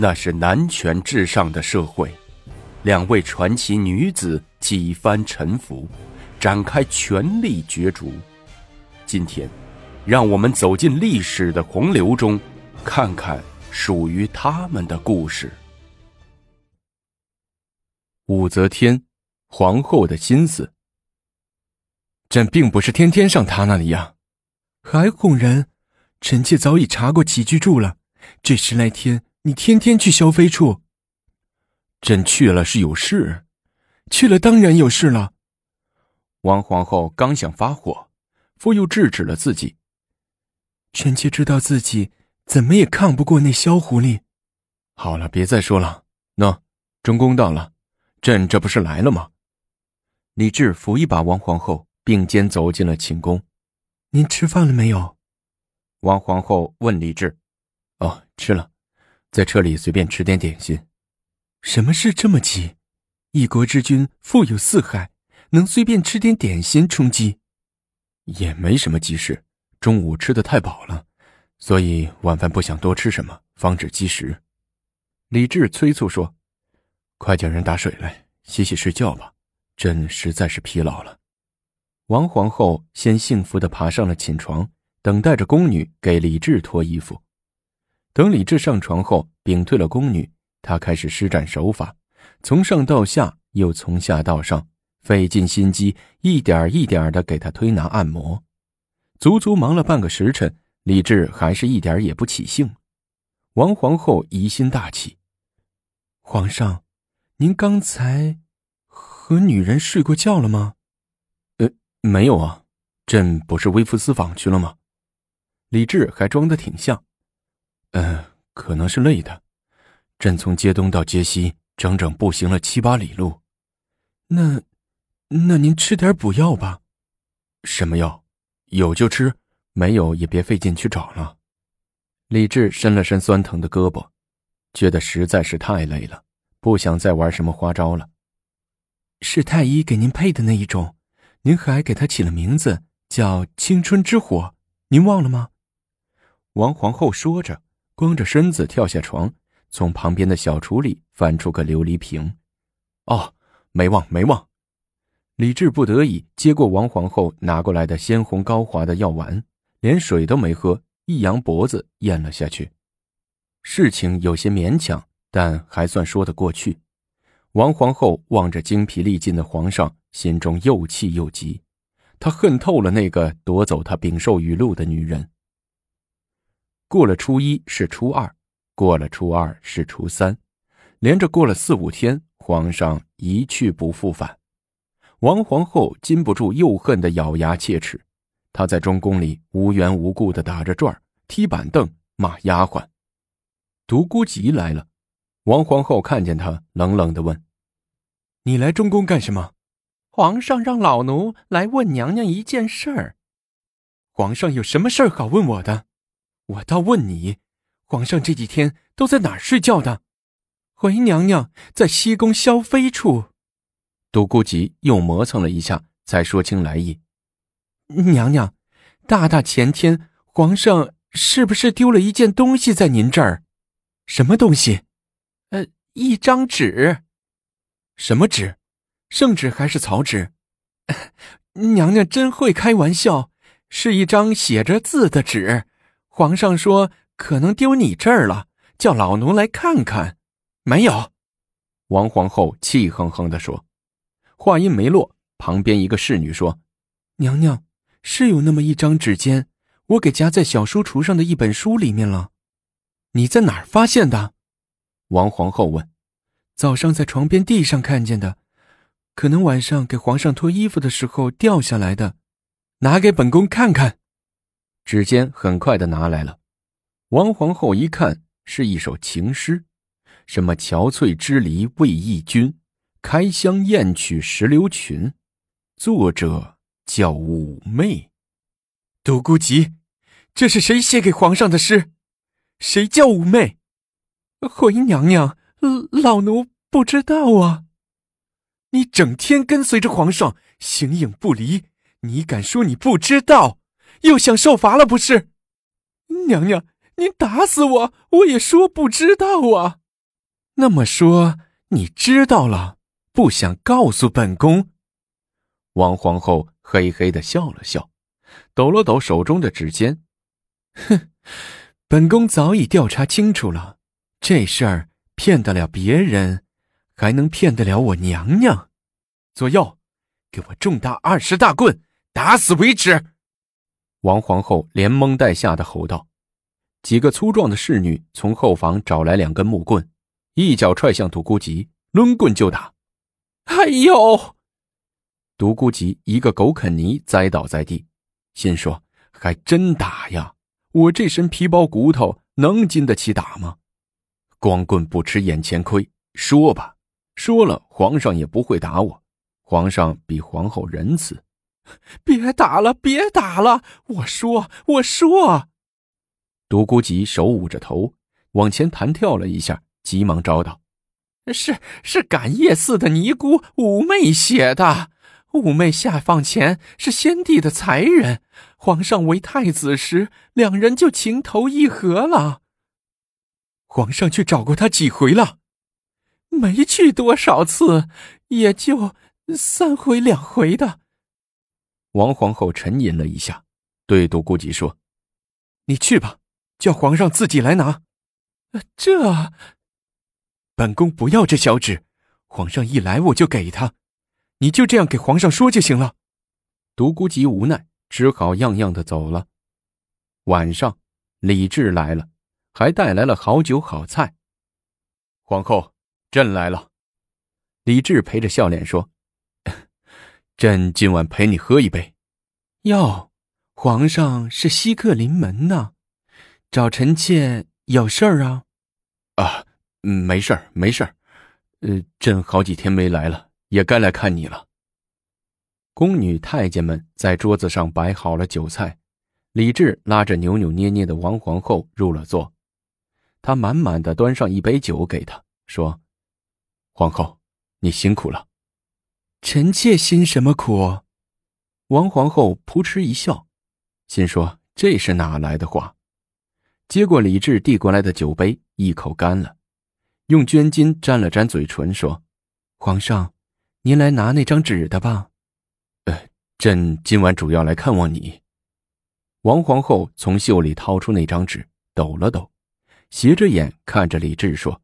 那是男权至上的社会，两位传奇女子几番沉浮，展开权力角逐。今天，让我们走进历史的洪流中，看看属于他们的故事。武则天，皇后的心思。朕并不是天天上他那里呀，还哄人？臣妾早已查过起居注了，这十来天。你天天去萧妃处，朕去了是有事，去了当然有事了。王皇后刚想发火，傅又制止了自己。臣妾知道自己怎么也抗不过那萧狐狸。好了，别再说了。喏，中宫到了，朕这不是来了吗？李治扶一把王皇后，并肩走进了寝宫。您吃饭了没有？王皇后问李治。哦，吃了。在车里随便吃点点心，什么事这么急？一国之君富有四海，能随便吃点点心充饥？也没什么急事。中午吃的太饱了，所以晚饭不想多吃什么，防止积食。李治催促说：“快叫人打水来，洗洗睡觉吧。朕实在是疲劳了。”王皇后先幸福的爬上了寝床，等待着宫女给李治脱衣服。等李治上床后，屏退了宫女，他开始施展手法，从上到下，又从下到上，费尽心机，一点一点的给他推拿按摩。足足忙了半个时辰，李治还是一点也不起兴。王皇后疑心大起：“皇上，您刚才和女人睡过觉了吗？”“呃，没有啊，朕不是微服私访去了吗？”李治还装得挺像。嗯，可能是累的。朕从街东到街西，整整步行了七八里路。那，那您吃点补药吧。什么药？有就吃，没有也别费劲去找了。李治伸了伸酸疼的胳膊，觉得实在是太累了，不想再玩什么花招了。是太医给您配的那一种，您还给他起了名字叫“青春之火”，您忘了吗？王皇后说着。光着身子跳下床，从旁边的小橱里翻出个琉璃瓶。哦，没忘没忘。李治不得已接过王皇后拿过来的鲜红高滑的药丸，连水都没喝，一扬脖子咽了下去。事情有些勉强，但还算说得过去。王皇后望着精疲力尽的皇上，心中又气又急，她恨透了那个夺走她禀授语录的女人。过了初一是初二，过了初二是初三，连着过了四五天，皇上一去不复返。王皇后禁不住又恨的咬牙切齿，她在中宫里无缘无故的打着转踢板凳、骂丫鬟。独孤及来了，王皇后看见他，冷冷的问：“你来中宫干什么？”皇上让老奴来问娘娘一件事儿。皇上有什么事儿好问我的？我倒问你，皇上这几天都在哪儿睡觉的？回娘娘在西宫萧妃处。独孤及又磨蹭了一下，才说清来意。娘娘，大大前天皇上是不是丢了一件东西在您这儿？什么东西？呃，一张纸。什么纸？圣旨还是草纸？娘娘真会开玩笑，是一张写着字的纸。皇上说：“可能丢你这儿了，叫老奴来看看。”没有，王皇后气哼哼地说。话音没落，旁边一个侍女说：“娘娘是有那么一张纸笺，我给夹在小书橱上的一本书里面了。你在哪儿发现的？”王皇后问。“早上在床边地上看见的，可能晚上给皇上脱衣服的时候掉下来的。拿给本宫看看。”指尖很快的拿来了，王皇后一看是一首情诗，什么“憔悴之离为忆君，开箱宴取石榴裙”，作者叫妩媚。独孤及，这是谁写给皇上的诗？谁叫妩媚？回娘娘，老奴不知道啊。你整天跟随着皇上，形影不离，你敢说你不知道？又想受罚了不是？娘娘，您打死我，我也说不知道啊！那么说你知道了，不想告诉本宫？王皇后嘿嘿的笑了笑，抖了抖手中的指尖，哼，本宫早已调查清楚了，这事儿骗得了别人，还能骗得了我娘娘？左右，给我重打二十大棍，打死为止！王皇后连蒙带吓的吼道。几个粗壮的侍女从后房找来两根木棍，一脚踹向独孤吉，抡棍就打。哎呦！独孤吉一个狗啃泥栽倒在地，心说：“还真打呀！我这身皮包骨头能经得起打吗？光棍不吃眼前亏，说吧，说了皇上也不会打我。皇上比皇后仁慈。别打了，别打了！我说，我说。”独孤吉手捂着头，往前弹跳了一下，急忙招道：“是是，感业寺的尼姑五妹写的。”五妹下放前是先帝的才人，皇上为太子时，两人就情投意合了。皇上去找过她几回了？没去多少次，也就三回两回的。王皇后沉吟了一下，对独孤吉说：“你去吧，叫皇上自己来拿。这，本宫不要这小纸，皇上一来我就给他。”你就这样给皇上说就行了。独孤吉无奈，只好样样的走了。晚上，李治来了，还带来了好酒好菜。皇后，朕来了。李治陪着笑脸说：“朕今晚陪你喝一杯。”哟，皇上是稀客临门呐，找臣妾有事儿啊？啊，没事儿，没事儿。呃，朕好几天没来了。也该来看你了。宫女太监们在桌子上摆好了酒菜，李治拉着扭扭捏捏的王皇后入了座，他满满的端上一杯酒给她，说：“皇后，你辛苦了。”臣妾辛什么苦？王皇后扑哧一笑，心说这是哪来的话？接过李治递过来的酒杯，一口干了，用绢巾沾了沾嘴唇，说：“皇上。”您来拿那张纸的吧，呃，朕今晚主要来看望你。王皇后从袖里掏出那张纸，抖了抖，斜着眼看着李治说：“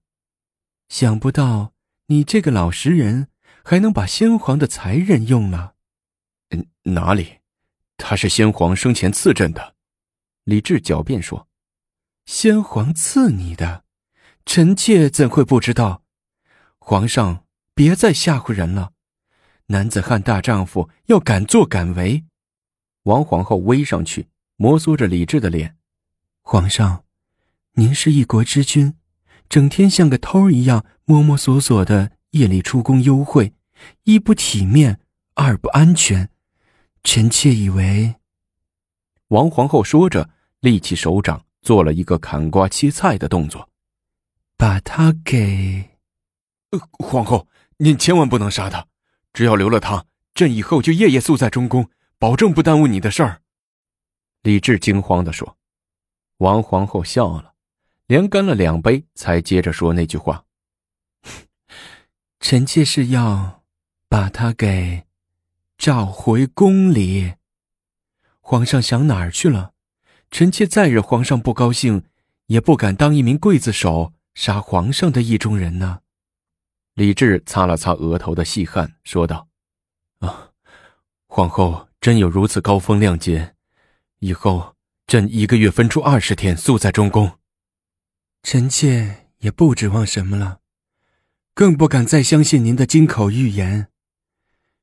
想不到你这个老实人还能把先皇的才人用了。”“嗯，哪里？他是先皇生前赐朕的。”李治狡辩说：“先皇赐你的，臣妾怎会不知道？皇上。”别再吓唬人了，男子汉大丈夫要敢作敢为。王皇后微上去，摩挲着李治的脸。皇上，您是一国之君，整天像个偷一样摸摸索索的，夜里出宫幽会，一不体面，二不安全。臣妾以为……王皇后说着，立起手掌，做了一个砍瓜切菜的动作，把他给……呃皇后。您千万不能杀他，只要留了他，朕以后就夜夜宿在中宫，保证不耽误你的事儿。”李治惊慌的说。王皇后笑了，连干了两杯，才接着说那句话：“臣妾是要把他给召回宫里。皇上想哪儿去了？臣妾再惹皇上不高兴，也不敢当一名刽子手杀皇上的意中人呢。”李治擦了擦额头的细汗，说道：“啊，皇后真有如此高风亮节，以后朕一个月分出二十天宿在中宫。臣妾也不指望什么了，更不敢再相信您的金口玉言。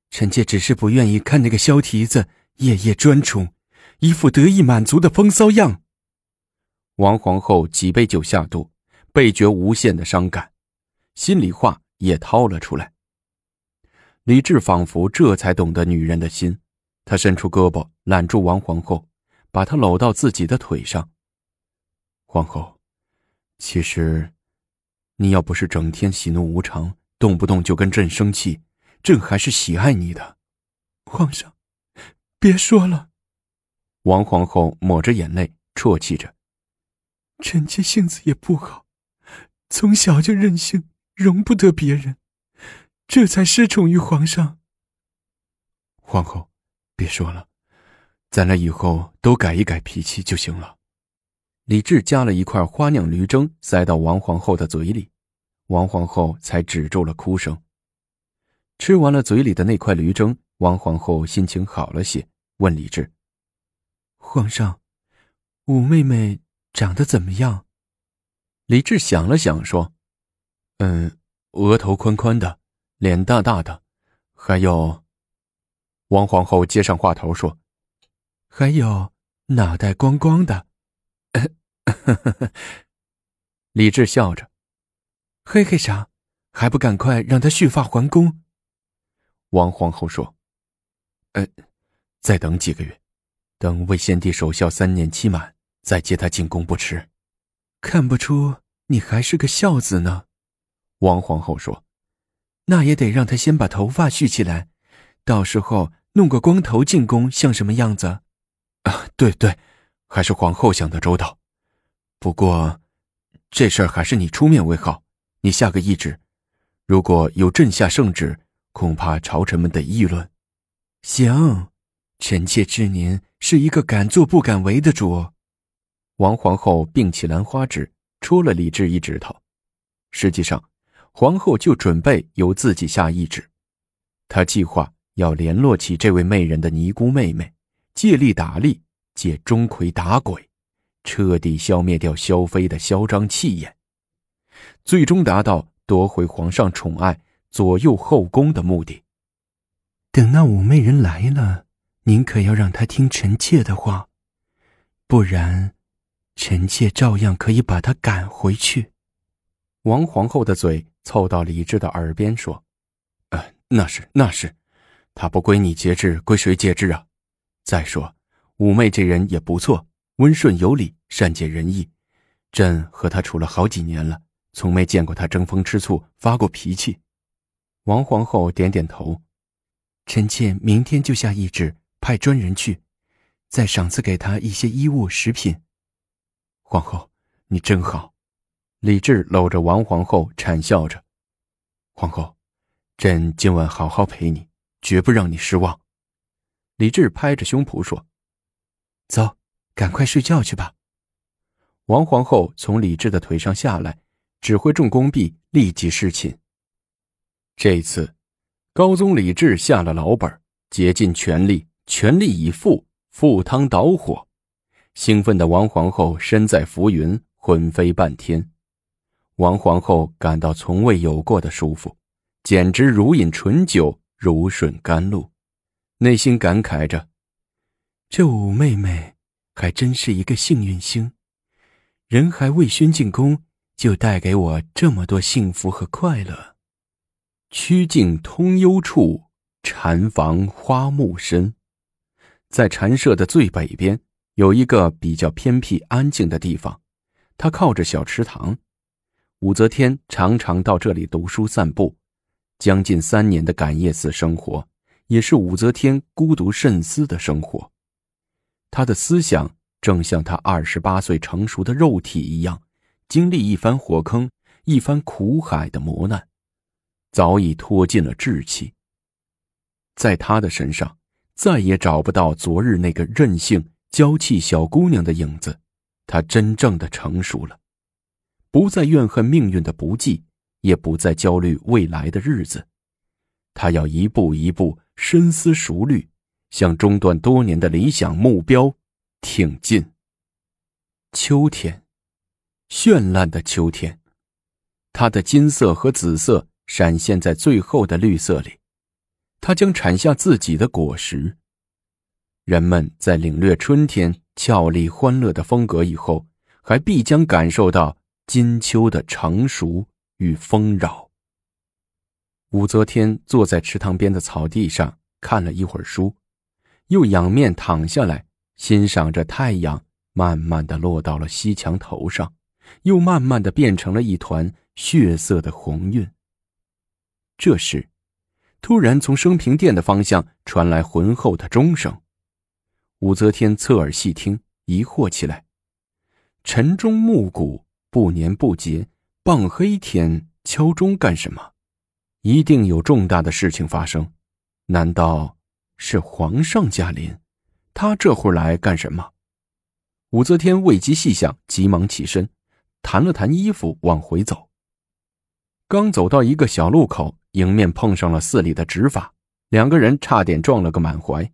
臣妾只是不愿意看那个萧蹄子夜夜专宠，一副得意满足的风骚样。”王皇后几杯酒下肚，倍觉无限的伤感，心里话。也掏了出来。李治仿佛这才懂得女人的心，他伸出胳膊揽住王皇后，把她搂到自己的腿上。皇后，其实，你要不是整天喜怒无常，动不动就跟朕生气，朕还是喜爱你的。皇上，别说了。王皇后抹着眼泪，啜泣着：“臣妾性子也不好，从小就任性。”容不得别人，这才失宠于皇上。皇后，别说了，咱俩以后都改一改脾气就行了。李治夹了一块花酿驴蒸塞到王皇后的嘴里，王皇后才止住了哭声。吃完了嘴里的那块驴胗，王皇后心情好了些，问李治：“皇上，五妹妹长得怎么样？”李治想了想，说：“嗯，额头宽宽的，脸大大的，还有……”王皇后接上话头说：“还有脑袋光光的。”李治笑着：“嘿嘿啥？还不赶快让他蓄发还宫？”王皇后说：“呃，再等几个月，等魏先帝守孝三年期满，再接他进宫不迟。”看不出你还是个孝子呢。”王皇后说：“那也得让他先把头发蓄起来，到时候弄个光头进宫像什么样子？”啊，对对，还是皇后想得周到。不过，这事儿还是你出面为好。你下个懿旨，如果有朕下圣旨，恐怕朝臣们得议论。行，臣妾知您是一个敢做不敢为的主。王皇后并起兰花指，戳了李治一指头。实际上，皇后就准备由自己下懿旨。她计划要联络起这位媚人的尼姑妹妹，借力打力，借钟馗打鬼。彻底消灭掉萧妃的嚣张气焰，最终达到夺回皇上宠爱、左右后宫的目的。等那武媚人来了，您可要让她听臣妾的话，不然，臣妾照样可以把她赶回去。王皇后的嘴凑到李治的耳边说：“啊，那是那是，她不归你节制，归谁节制啊？再说，武媚这人也不错。”温顺有礼，善解人意，朕和他处了好几年了，从没见过他争风吃醋、发过脾气。王皇后点点头，臣妾明天就下懿旨，派专人去，再赏赐给他一些衣物、食品。皇后，你真好。李治搂着王皇后谄笑着：“皇后，朕今晚好好陪你，绝不让你失望。”李治拍着胸脯说：“走。”赶快睡觉去吧。王皇后从李治的腿上下来，指挥众宫婢立即侍寝。这次，高宗李治下了老本，竭尽全力，全力以赴，赴汤蹈火。兴奋的王皇后身在浮云，魂飞半天。王皇后感到从未有过的舒服，简直如饮醇酒，如吮甘露，内心感慨着：这五妹妹。还真是一个幸运星，人还未宣进宫，就带给我这么多幸福和快乐。曲径通幽处，禅房花木深。在禅舍的最北边，有一个比较偏僻安静的地方，它靠着小池塘。武则天常常到这里读书散步。将近三年的感业寺生活，也是武则天孤独慎思的生活。他的思想正像他二十八岁成熟的肉体一样，经历一番火坑、一番苦海的磨难，早已脱尽了志气。在他的身上，再也找不到昨日那个任性、娇气小姑娘的影子。他真正的成熟了，不再怨恨命运的不济，也不再焦虑未来的日子。他要一步一步深思熟虑。向中断多年的理想目标挺进。秋天，绚烂的秋天，它的金色和紫色闪现在最后的绿色里，它将产下自己的果实。人们在领略春天俏丽欢乐的风格以后，还必将感受到金秋的成熟与丰饶。武则天坐在池塘边的草地上看了一会儿书。又仰面躺下来，欣赏着太阳慢慢的落到了西墙头上，又慢慢的变成了一团血色的红晕。这时，突然从升平殿的方向传来浑厚的钟声。武则天侧耳细听，疑惑起来：“晨钟暮鼓，不年不节，傍黑天，敲钟干什么？一定有重大的事情发生。难道是皇上驾临？他这会儿来干什么？武则天未及细想，急忙起身，弹了弹衣服，往回走。刚走到一个小路口，迎面碰上了寺里的执法，两个人差点撞了个满怀。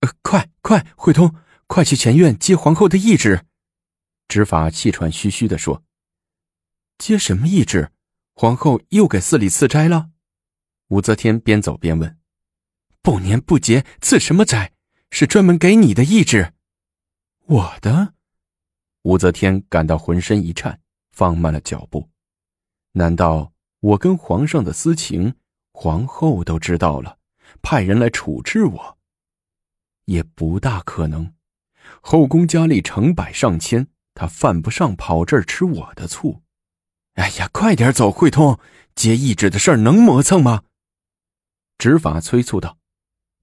呃，快快，慧通，快去前院接皇后的懿旨。执法气喘吁吁地说：“接什么懿旨？皇后又给寺里赐斋了？”武则天边走边问：“不年不节赐什么斋？是专门给你的懿旨？”我的。武则天感到浑身一颤，放慢了脚步。难道我跟皇上的私情，皇后都知道了，派人来处置我？也不大可能。后宫佳丽成百上千。他犯不上跑这儿吃我的醋。哎呀，快点走，慧通，接懿旨的事儿能磨蹭吗？执法催促道：“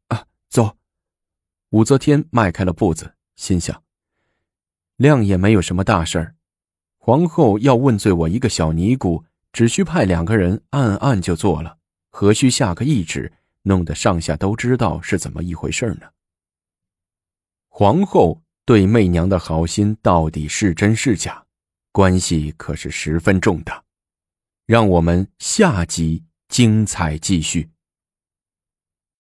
啊，走。”武则天迈开了步子，心想：“亮也没有什么大事儿，皇后要问罪我一个小尼姑，只需派两个人暗暗就做了，何须下个懿旨，弄得上下都知道是怎么一回事呢？”皇后。对媚娘的好心到底是真是假，关系可是十分重大。让我们下集精彩继续。